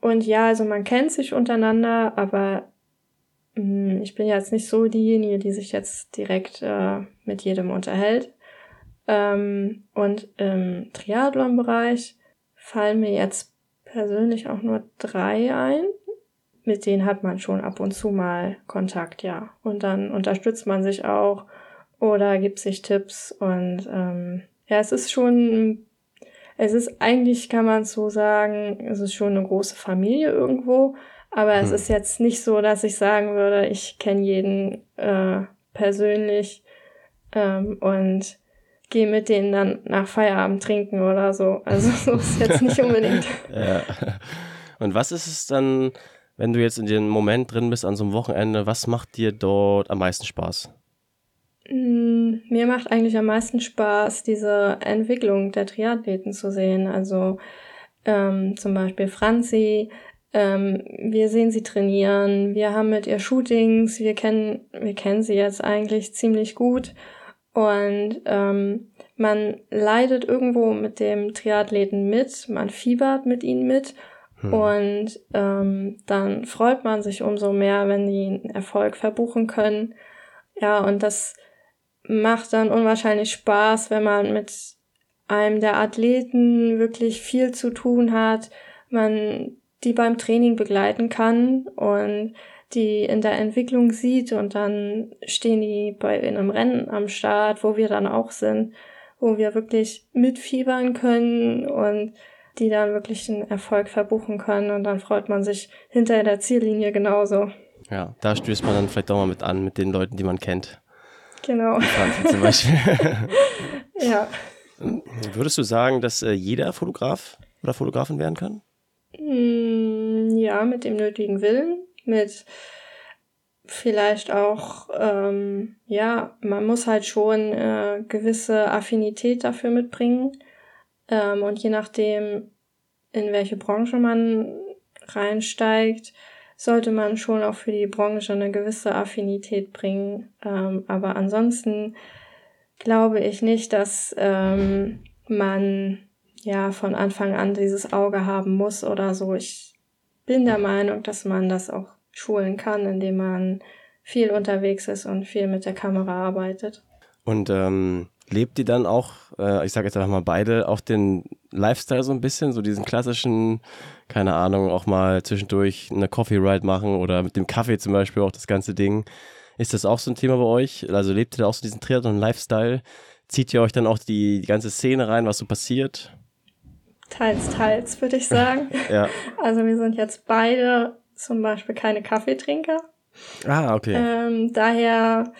Und ja, also man kennt sich untereinander, aber mh, hm, ich bin jetzt nicht so diejenige, die sich jetzt direkt äh, mit jedem unterhält. Ähm, und im Triathlon-Bereich fallen mir jetzt persönlich auch nur drei ein. Mit denen hat man schon ab und zu mal Kontakt, ja. Und dann unterstützt man sich auch oder gibt sich Tipps und ähm, ja, es ist schon es ist eigentlich, kann man so sagen, es ist schon eine große Familie irgendwo, aber hm. es ist jetzt nicht so, dass ich sagen würde, ich kenne jeden äh, persönlich ähm, und gehe mit denen dann nach Feierabend trinken oder so. Also [LAUGHS] so ist jetzt nicht unbedingt. [LAUGHS] ja. Und was ist es dann, wenn du jetzt in dem Moment drin bist an so einem Wochenende, was macht dir dort am meisten Spaß? Mm, mir macht eigentlich am meisten Spaß, diese Entwicklung der Triathleten zu sehen. Also ähm, zum Beispiel Franzi, ähm, wir sehen sie trainieren, wir haben mit ihr Shootings, wir kennen, wir kennen sie jetzt eigentlich ziemlich gut und ähm, man leidet irgendwo mit dem Triathleten mit, man fiebert mit ihnen mit hm. und ähm, dann freut man sich umso mehr, wenn die einen Erfolg verbuchen können. Ja, und das macht dann unwahrscheinlich Spaß, wenn man mit einem der Athleten wirklich viel zu tun hat, man die beim Training begleiten kann und die in der Entwicklung sieht und dann stehen die bei in einem Rennen am Start, wo wir dann auch sind, wo wir wirklich mitfiebern können und die dann wirklich einen Erfolg verbuchen können und dann freut man sich hinter der Ziellinie genauso. Ja, da stößt man dann vielleicht auch mal mit an, mit den Leuten, die man kennt. Genau. zum Beispiel. [LAUGHS] ja. Würdest du sagen, dass äh, jeder Fotograf oder Fotografin werden kann? Mm, ja, mit dem nötigen Willen, mit vielleicht auch, ähm, ja, man muss halt schon äh, gewisse Affinität dafür mitbringen. Ähm, und je nachdem, in welche Branche man reinsteigt, sollte man schon auch für die Branche eine gewisse Affinität bringen. Ähm, aber ansonsten glaube ich nicht, dass ähm, man ja von Anfang an dieses Auge haben muss oder so. Ich bin der Meinung, dass man das auch schulen kann, indem man viel unterwegs ist und viel mit der Kamera arbeitet. Und ähm, lebt ihr dann auch, äh, ich sage jetzt einfach mal beide, auch den Lifestyle so ein bisschen, so diesen klassischen, keine Ahnung, auch mal zwischendurch eine Coffee Ride machen oder mit dem Kaffee zum Beispiel auch das ganze Ding. Ist das auch so ein Thema bei euch? Also lebt ihr da auch so diesen Triathlon-Lifestyle? Zieht ihr euch dann auch die, die ganze Szene rein, was so passiert? Teils, teils, würde ich sagen. [LAUGHS] ja. Also wir sind jetzt beide zum Beispiel keine Kaffeetrinker. Ah, okay. Ähm, daher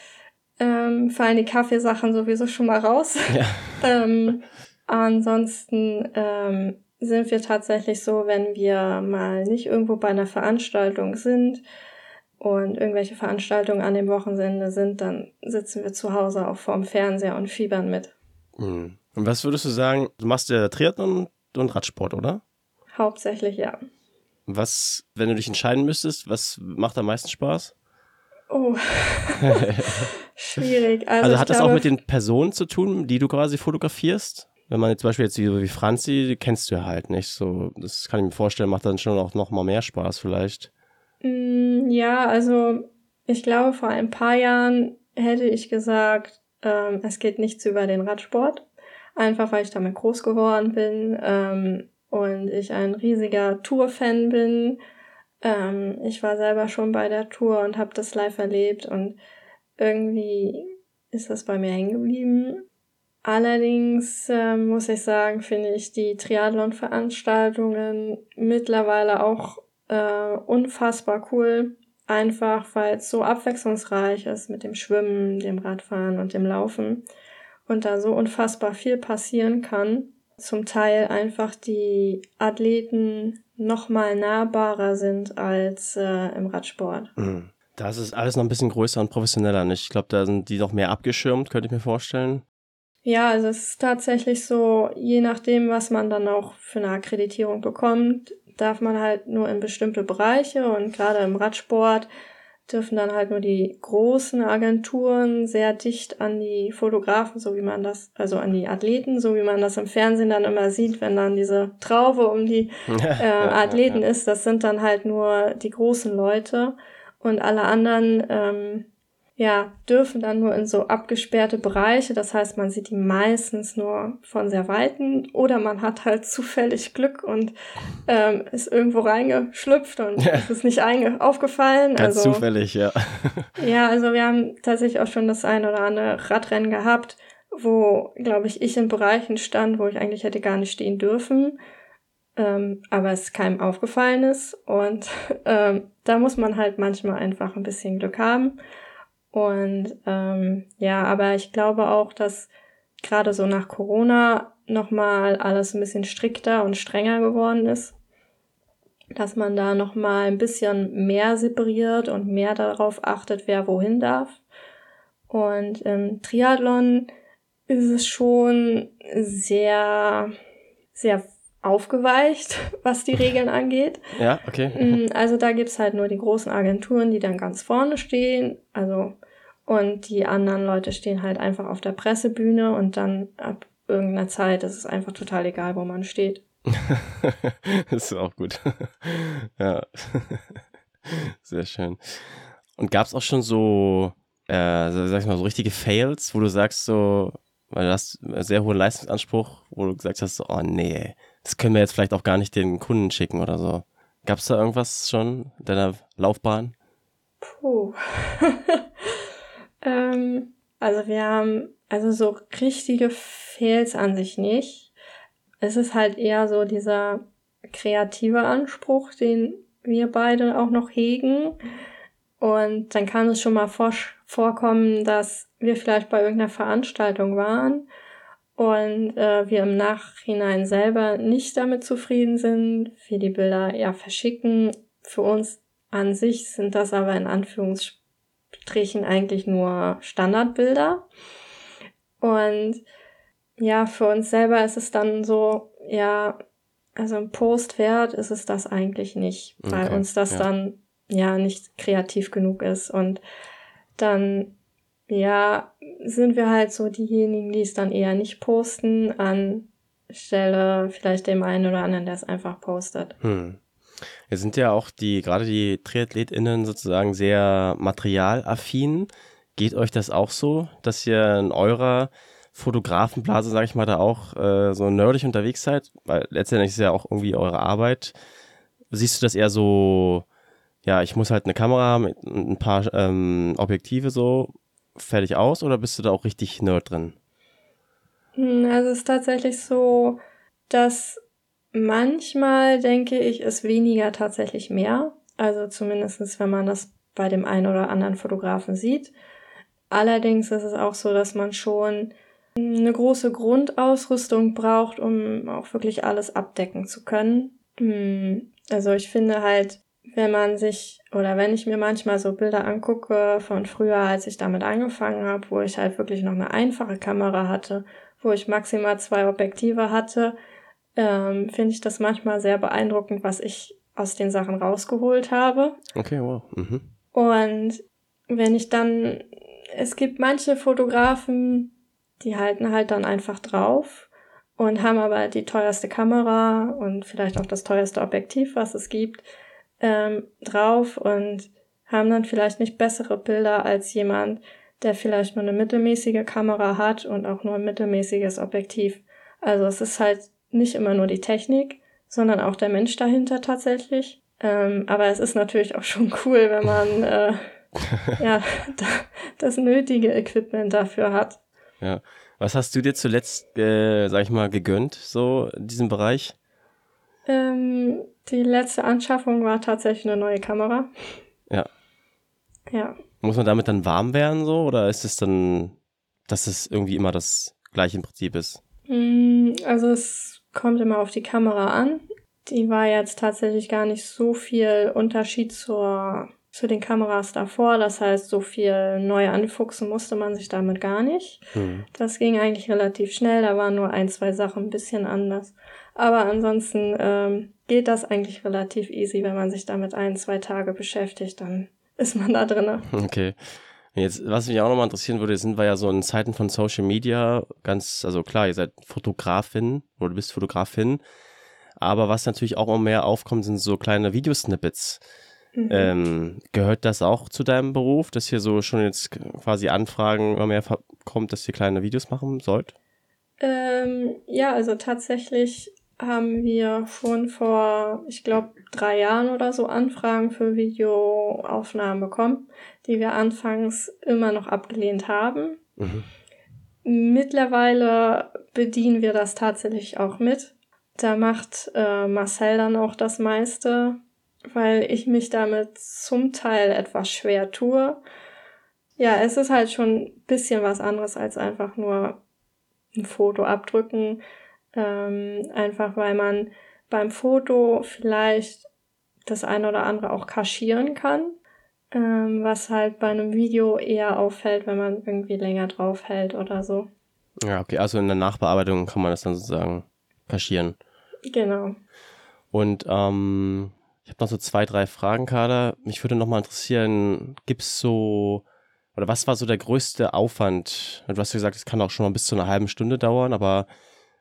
ähm, fallen die Kaffeesachen sowieso schon mal raus. [LAUGHS] Ja. [LAUGHS] ähm, ansonsten ähm, sind wir tatsächlich so, wenn wir mal nicht irgendwo bei einer Veranstaltung sind und irgendwelche Veranstaltungen an dem Wochenende sind, dann sitzen wir zu Hause auch vorm Fernseher und fiebern mit. Mhm. Und was würdest du sagen, du machst ja Triathlon und Radsport, oder? Hauptsächlich ja. Was, wenn du dich entscheiden müsstest, was macht am meisten Spaß? Oh, [LAUGHS] schwierig. Also, also hat das glaube, auch mit den Personen zu tun, die du quasi fotografierst? Wenn man jetzt zum Beispiel jetzt wie, wie Franzi, die kennst du ja halt nicht. So, das kann ich mir vorstellen, macht dann schon auch noch mal mehr Spaß vielleicht. Mm, ja, also ich glaube, vor ein paar Jahren hätte ich gesagt, ähm, es geht nichts über den Radsport. Einfach weil ich damit groß geworden bin ähm, und ich ein riesiger Tour-Fan bin ähm, ich war selber schon bei der Tour und habe das live erlebt und irgendwie ist das bei mir hängen geblieben. Allerdings äh, muss ich sagen, finde ich die Triathlon-Veranstaltungen mittlerweile auch äh, unfassbar cool. Einfach weil es so abwechslungsreich ist mit dem Schwimmen, dem Radfahren und dem Laufen und da so unfassbar viel passieren kann. Zum Teil einfach die Athleten noch mal nahbarer sind als äh, im Radsport. Mhm. Das ist alles noch ein bisschen größer und professioneller. Nicht? Ich glaube, da sind die noch mehr abgeschirmt, könnte ich mir vorstellen. Ja, also es ist tatsächlich so, je nachdem, was man dann auch für eine Akkreditierung bekommt, darf man halt nur in bestimmte Bereiche und gerade im Radsport dürfen dann halt nur die großen Agenturen sehr dicht an die Fotografen, so wie man das, also an die Athleten, so wie man das im Fernsehen dann immer sieht, wenn dann diese Traube um die [LAUGHS] äh, Athleten ist. Das sind dann halt nur die großen Leute und alle anderen ähm, ja, dürfen dann nur in so abgesperrte Bereiche. Das heißt, man sieht die meistens nur von sehr weiten oder man hat halt [LAUGHS] zufällig Glück und ähm, ist irgendwo reingeschlüpft und ja. ist es nicht aufgefallen. Ganz also, zufällig, ja. [LAUGHS] ja, also wir haben tatsächlich auch schon das ein oder andere Radrennen gehabt, wo, glaube ich, ich in Bereichen stand, wo ich eigentlich hätte gar nicht stehen dürfen. Ähm, aber es keinem aufgefallen ist. Und [LAUGHS] ähm, da muss man halt manchmal einfach ein bisschen Glück haben. Und ähm, ja, aber ich glaube auch, dass gerade so nach Corona nochmal alles ein bisschen strikter und strenger geworden ist. Dass man da nochmal ein bisschen mehr separiert und mehr darauf achtet, wer wohin darf. Und im Triathlon ist es schon sehr, sehr aufgeweicht, [LAUGHS] was die Regeln angeht. Ja, okay. Mm, also da gibt's halt nur die großen Agenturen, die dann ganz vorne stehen. Also und die anderen Leute stehen halt einfach auf der Pressebühne und dann ab irgendeiner Zeit ist es einfach total egal, wo man steht. das [LAUGHS] ist auch gut. [LAUGHS] ja. Sehr schön. Und gab es auch schon so, äh, sag ich mal, so richtige Fails, wo du sagst so, weil du hast einen sehr hohen Leistungsanspruch, wo du gesagt hast, so, oh nee, das können wir jetzt vielleicht auch gar nicht den Kunden schicken oder so. Gab es da irgendwas schon in deiner Laufbahn? Puh. [LAUGHS] Ähm, also wir haben also so richtige Fails an sich nicht. Es ist halt eher so dieser kreative Anspruch, den wir beide auch noch hegen. Und dann kann es schon mal vor vorkommen, dass wir vielleicht bei irgendeiner Veranstaltung waren und äh, wir im Nachhinein selber nicht damit zufrieden sind, wir die Bilder ja verschicken. Für uns an sich sind das aber in Anführungsstrichen Strichen eigentlich nur Standardbilder. Und ja, für uns selber ist es dann so, ja, also ein Post wert ist es das eigentlich nicht, weil okay, uns das ja. dann ja nicht kreativ genug ist. Und dann, ja, sind wir halt so diejenigen, die es dann eher nicht posten, anstelle vielleicht dem einen oder anderen, der es einfach postet. Hm. Wir sind ja auch die, gerade die TriathletInnen sozusagen sehr materialaffin. Geht euch das auch so, dass ihr in eurer Fotografenblase, sag ich mal, da auch äh, so nerdig unterwegs seid? Weil letztendlich ist ja auch irgendwie eure Arbeit. Siehst du das eher so, ja, ich muss halt eine Kamera mit ein paar ähm, Objektive so fertig aus oder bist du da auch richtig nerd drin? Hm, also es ist tatsächlich so, dass Manchmal denke ich, ist weniger tatsächlich mehr. Also zumindestens, wenn man das bei dem einen oder anderen Fotografen sieht. Allerdings ist es auch so, dass man schon eine große Grundausrüstung braucht, um auch wirklich alles abdecken zu können. Hm, also ich finde halt, wenn man sich oder wenn ich mir manchmal so Bilder angucke von früher, als ich damit angefangen habe, wo ich halt wirklich noch eine einfache Kamera hatte, wo ich maximal zwei Objektive hatte, ähm, finde ich das manchmal sehr beeindruckend, was ich aus den Sachen rausgeholt habe. Okay, wow. Mhm. Und wenn ich dann, es gibt manche Fotografen, die halten halt dann einfach drauf und haben aber die teuerste Kamera und vielleicht auch das teuerste Objektiv, was es gibt, ähm, drauf und haben dann vielleicht nicht bessere Bilder als jemand, der vielleicht nur eine mittelmäßige Kamera hat und auch nur ein mittelmäßiges Objektiv. Also es ist halt nicht immer nur die Technik, sondern auch der Mensch dahinter tatsächlich. Ähm, aber es ist natürlich auch schon cool, wenn man äh, [LAUGHS] ja da, das nötige Equipment dafür hat. Ja, Was hast du dir zuletzt, äh, sag ich mal, gegönnt, so in diesem Bereich? Ähm, die letzte Anschaffung war tatsächlich eine neue Kamera. Ja. Ja. Muss man damit dann warm werden, so? Oder ist es dann, dass es irgendwie immer das gleiche im Prinzip ist? Mm, Also es kommt immer auf die Kamera an. Die war jetzt tatsächlich gar nicht so viel Unterschied zur, zu den Kameras davor. Das heißt, so viel neu anfuchsen musste man sich damit gar nicht. Hm. Das ging eigentlich relativ schnell. Da waren nur ein, zwei Sachen ein bisschen anders. Aber ansonsten ähm, geht das eigentlich relativ easy, wenn man sich damit ein, zwei Tage beschäftigt, dann ist man da drinne. Okay. Jetzt, was mich auch nochmal interessieren würde, sind wir ja so in Zeiten von Social Media ganz, also klar, ihr seid Fotografin oder du bist Fotografin, aber was natürlich auch immer mehr aufkommt, sind so kleine Videosnippets. Mhm. Ähm, gehört das auch zu deinem Beruf, dass hier so schon jetzt quasi Anfragen immer mehr kommt, dass ihr kleine Videos machen sollt? Ähm, ja, also tatsächlich haben wir schon vor, ich glaube, drei Jahren oder so Anfragen für Videoaufnahmen bekommen, die wir anfangs immer noch abgelehnt haben. Mhm. Mittlerweile bedienen wir das tatsächlich auch mit. Da macht äh, Marcel dann auch das meiste, weil ich mich damit zum Teil etwas schwer tue. Ja, es ist halt schon ein bisschen was anderes als einfach nur ein Foto abdrücken. Ähm, einfach weil man beim Foto vielleicht das eine oder andere auch kaschieren kann. Ähm, was halt bei einem Video eher auffällt, wenn man irgendwie länger drauf hält oder so. Ja, okay, also in der Nachbearbeitung kann man das dann sozusagen kaschieren. Genau. Und ähm, ich habe noch so zwei, drei Fragen, Kader. Mich würde noch mal interessieren, gibt's so, oder was war so der größte Aufwand? Du hast ja gesagt, es kann auch schon mal bis zu einer halben Stunde dauern, aber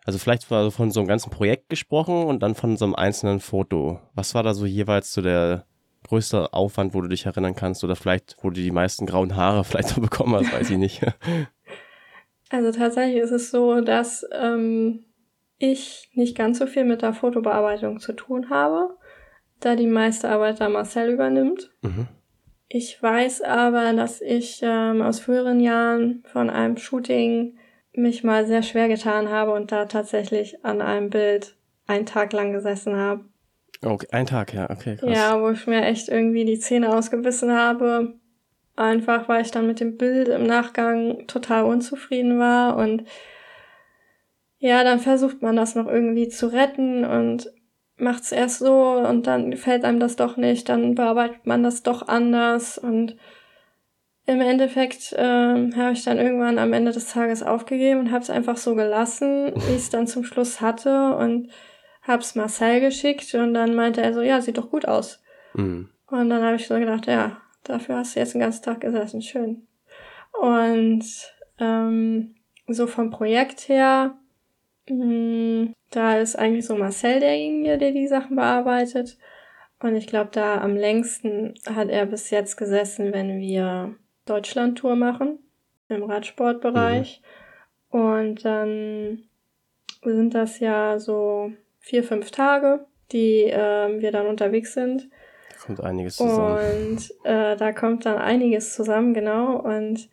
also vielleicht war so von so einem ganzen Projekt gesprochen und dann von so einem einzelnen Foto. Was war da so jeweils so der größte Aufwand, wo du dich erinnern kannst? Oder vielleicht, wo du die meisten grauen Haare [LAUGHS] vielleicht noch bekommen hast, weiß ich nicht. [LAUGHS] Also tatsächlich ist es so, dass ähm, ich nicht ganz so viel mit der Fotobearbeitung zu tun habe, da die meiste Arbeit da Marcel übernimmt. mhm. Ich weiß aber, dass ich ähm, aus früheren Jahren von einem Shooting mich mal sehr schwer getan habe und da tatsächlich an einem Bild einen Tag lang gesessen habe. Okay, ein Tag, ja, okay, krass. Ja, wo ich mir echt irgendwie die Zähne ausgebissen habe. Einfach weil ich dann mit dem Bild im Nachgang total unzufrieden war. Und ja, dann versucht man das noch irgendwie zu retten und macht es erst so und dann gefällt einem das doch nicht. Dann bearbeitet man das doch anders. Und im Endeffekt ähm, habe ich dann irgendwann am Ende des Tages aufgegeben und habe es einfach so gelassen, wie ich es dann zum Schluss hatte. Und hab's Marcel geschickt und dann meinte er so, ja, sieht doch gut aus. Mhm. Und dann habe ich so gedacht, ja, dafür hast du jetzt den ganzen Tag gesessen, schön. Und ähm, so vom Projekt her, mh, da ist eigentlich so Marcel derjenige, der die Sachen bearbeitet. Und ich glaube, da am längsten hat er bis jetzt gesessen, wenn wir Deutschland-Tour machen im Radsportbereich. Und dann sind das ja so vier, fünf Tage, die ähm, wir dann unterwegs sind. Da kommt einiges zusammen. Und äh, da kommt dann einiges zusammen, genau. Und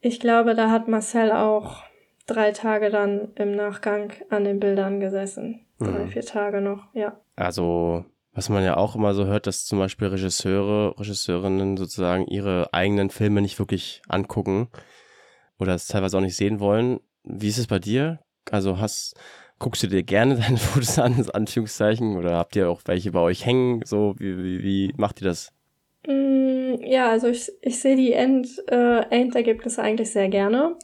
ich glaube, da hat Marcel auch drei Tage dann im Nachgang an den Bildern gesessen. Drei, Mhm. vier Tage noch, ja. Also, was man ja auch immer so hört, dass zum Beispiel Regisseure, Regisseurinnen sozusagen ihre eigenen Filme nicht wirklich angucken oder es teilweise auch nicht sehen wollen. Wie ist es bei dir? Also hast, guckst du dir gerne [LAUGHS] deine Fotos an, in Anführungszeichen, oder habt ihr auch welche bei euch hängen? So, wie, wie, wie macht ihr das? Mm, ja, also ich, ich sehe die End, äh, Endergebnisse eigentlich sehr gerne.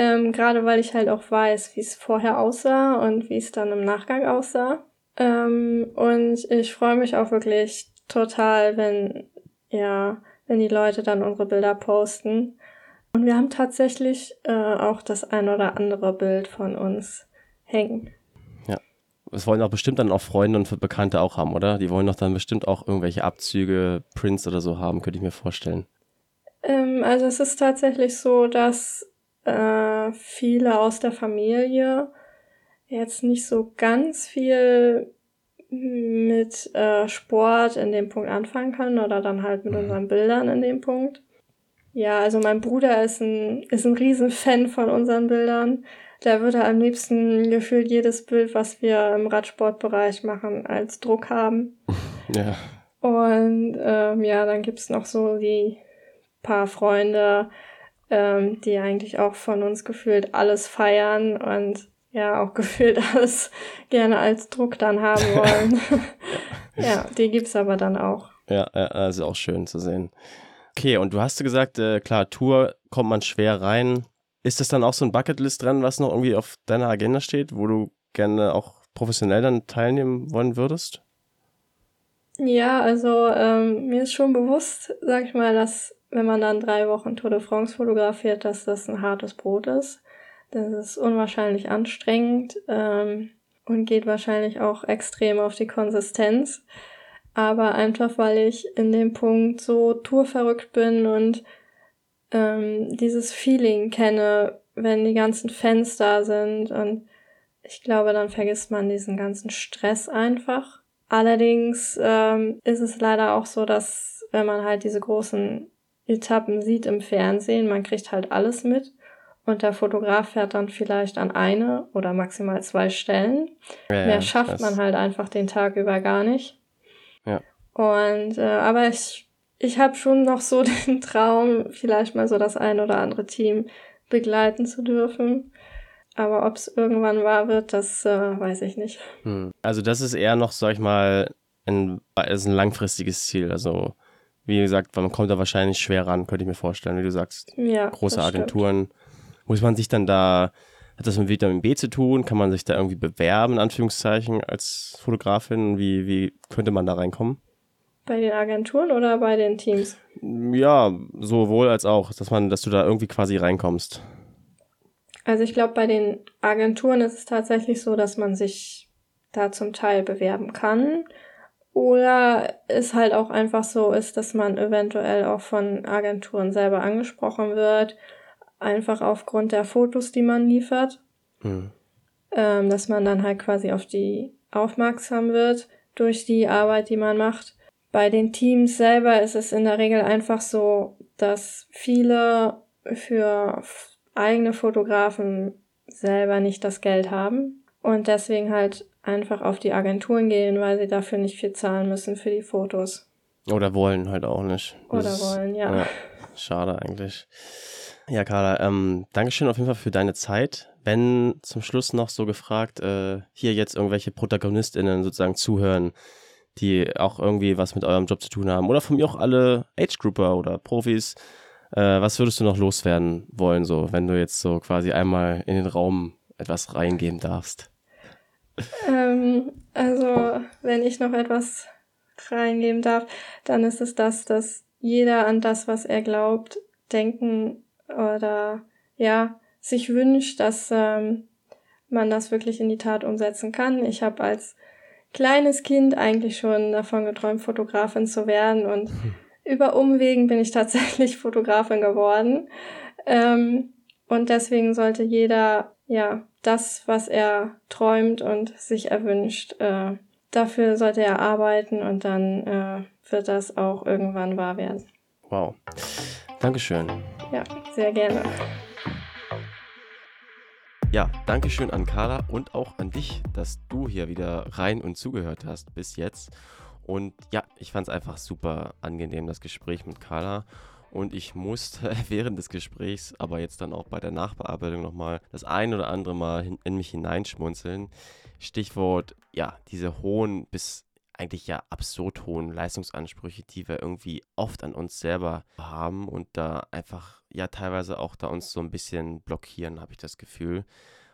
Ähm, Gerade weil ich halt auch weiß, wie es vorher aussah und wie es dann im Nachgang aussah. Ähm, und ich freue mich auch wirklich total, wenn, ja, wenn die Leute dann unsere Bilder posten. Und wir haben tatsächlich äh, auch das ein oder andere Bild von uns hängen. Das wollen auch bestimmt dann auch Freunde und Bekannte auch haben, oder? Die wollen doch dann bestimmt auch irgendwelche Abzüge, Prints oder so haben, könnte ich mir vorstellen. Ähm, also es ist tatsächlich so, dass äh, viele aus der Familie jetzt nicht so ganz viel mit äh, Sport in dem Punkt anfangen können oder dann halt mit Mhm. unseren Bildern in dem Punkt. Ja, also mein Bruder ist ein, ist ein Riesenfan von unseren Bildern. Der würde am liebsten gefühlt jedes Bild, was wir im Radsportbereich machen, als Druck haben. [LAUGHS] Ja. Und ähm, ja, dann gibt's noch so die paar Freunde, ähm, die eigentlich auch von uns gefühlt alles feiern und ja auch gefühlt alles gerne als Druck dann haben wollen. [LAUGHS] ja, die gibt's aber dann auch. Ja, ist auch schön zu sehen. Okay, und du hast gesagt, äh, klar, Tour kommt man schwer rein. Ist das dann auch so ein Bucketlist-Rennen, was noch irgendwie auf deiner Agenda steht, wo du gerne auch professionell dann teilnehmen wollen würdest? Ja, also ähm, mir ist schon bewusst, sag ich mal, dass wenn man dann drei Wochen Tour de France fotografiert, dass das ein hartes Brot ist. Das ist unwahrscheinlich anstrengend ähm, und geht wahrscheinlich auch extrem auf die Konsistenz. Aber einfach, weil ich in dem Punkt so tourverrückt bin und ähm, dieses Feeling kenne, wenn die ganzen Fans da sind. Und ich glaube, dann vergisst man diesen ganzen Stress einfach. Allerdings ähm, ist es leider auch so, dass wenn man halt diese großen Etappen sieht im Fernsehen, man kriegt halt alles mit. Und der Fotograf fährt dann vielleicht an eine oder maximal zwei Stellen. Ja, Mehr schafft man halt einfach den Tag über gar nicht. Ja. Und äh, aber ich, ich habe schon noch so [LAUGHS] den Traum, vielleicht mal so das ein oder andere Team begleiten zu dürfen. Aber ob es irgendwann wahr wird, das äh, weiß ich nicht. Hm. Also das ist eher noch, sag ich mal, ein, ist ein langfristiges Ziel. Also wie gesagt, man kommt da wahrscheinlich schwer ran, könnte ich mir vorstellen, wie du sagst. Ja, Große Agenturen. Stimmt. Muss man sich dann da, hat das mit Vitamin B zu tun? Kann man sich da irgendwie bewerben, in Anführungszeichen, als Fotografin? Wie, wie könnte man da reinkommen? Bei den Agenturen oder bei den Teams? Ja, sowohl als auch, dass man, dass du da irgendwie quasi reinkommst. Also ich glaube, bei den Agenturen ist es tatsächlich so, dass man sich da zum Teil bewerben kann. Oder es halt auch einfach so ist, dass man eventuell auch von Agenturen selber angesprochen wird, einfach aufgrund der Fotos, die man liefert. Mhm. Ähm, dass man dann halt quasi auf die aufmerksam wird durch die Arbeit, die man macht. Bei den Teams selber ist es in der Regel einfach so, dass viele für eigene Fotografen selber nicht das Geld haben und deswegen halt einfach auf die Agenturen gehen, weil sie dafür nicht viel zahlen müssen für die Fotos. Oder wollen halt auch nicht. Oder das wollen, ja. ja. Schade eigentlich. Ja, Carla, ähm, Dankeschön auf jeden Fall für deine Zeit. Wenn zum Schluss noch so gefragt, äh, hier jetzt irgendwelche ProtagonistInnen sozusagen zuhören, die auch irgendwie was mit eurem Job zu tun haben, oder von mir auch alle Age-Grouper oder Profis, äh, was würdest du noch loswerden wollen, so, wenn du jetzt so quasi einmal in den Raum etwas reingeben darfst? Ähm, also, wenn ich noch etwas reingeben darf, dann ist es das, dass jeder an das, was er glaubt, denken oder ja, sich wünscht, dass ähm, man das wirklich in die Tat umsetzen kann. Ich habe als kleines Kind eigentlich schon davon geträumt, Fotografin zu werden und hm. [LAUGHS] über Umwegen bin ich tatsächlich [LAUGHS] Fotografin geworden. Ähm, und deswegen sollte jeder ja das, was er träumt und sich erwünscht, äh, dafür sollte er arbeiten und dann äh, wird das auch irgendwann wahr werden. Wow. Dankeschön. Ja, sehr gerne. Ja, Dankeschön an Carla und auch an dich, dass du hier wieder rein und zugehört hast bis jetzt. Und ja, ich fand es einfach super angenehm, das Gespräch mit Carla. Und ich musste [LAUGHS] während des Gesprächs, aber jetzt dann auch bei der Nachbearbeitung nochmal das ein oder andere Mal in mich hineinschmunzeln. Stichwort, ja, diese hohen bis eigentlich ja absurd hohen Leistungsansprüche, die wir irgendwie oft an uns selber haben und da einfach ja teilweise auch da uns so ein bisschen blockieren, habe ich das Gefühl.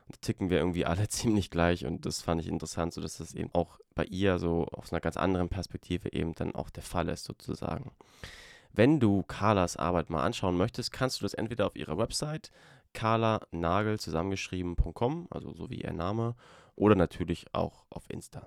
Und da ticken wir irgendwie alle [LAUGHS] ziemlich gleich und das fand ich interessant, so dass das eben auch bei ihr so aus einer ganz anderen Perspektive eben dann auch der Fall ist sozusagen. Wenn du Carlas Arbeit mal anschauen möchtest, kannst du das entweder auf ihrer Website carlanagel zusammengeschrieben.com, also so wie ihr Name, oder natürlich auch auf Insta.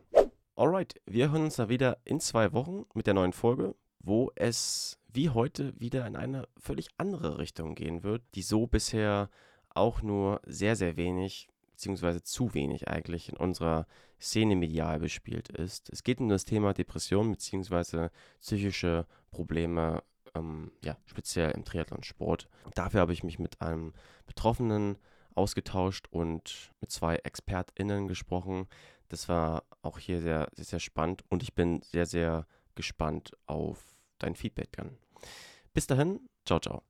Alright, wir hören uns da wieder in zwei Wochen mit der neuen Folge, wo es wie heute wieder in eine völlig andere Richtung gehen wird, die so bisher auch nur sehr, sehr wenig, beziehungsweise zu wenig eigentlich in unserer Szene medial bespielt ist. Es geht um das Thema Depression beziehungsweise psychische Probleme ähm, ja, speziell im Triathlon-Sport. Dafür habe ich mich mit einem Betroffenen ausgetauscht und mit zwei ExpertInnen gesprochen. Das war auch hier sehr, sehr, sehr spannend und ich bin sehr, sehr gespannt auf dein Feedback dann. Bis dahin, ciao, ciao.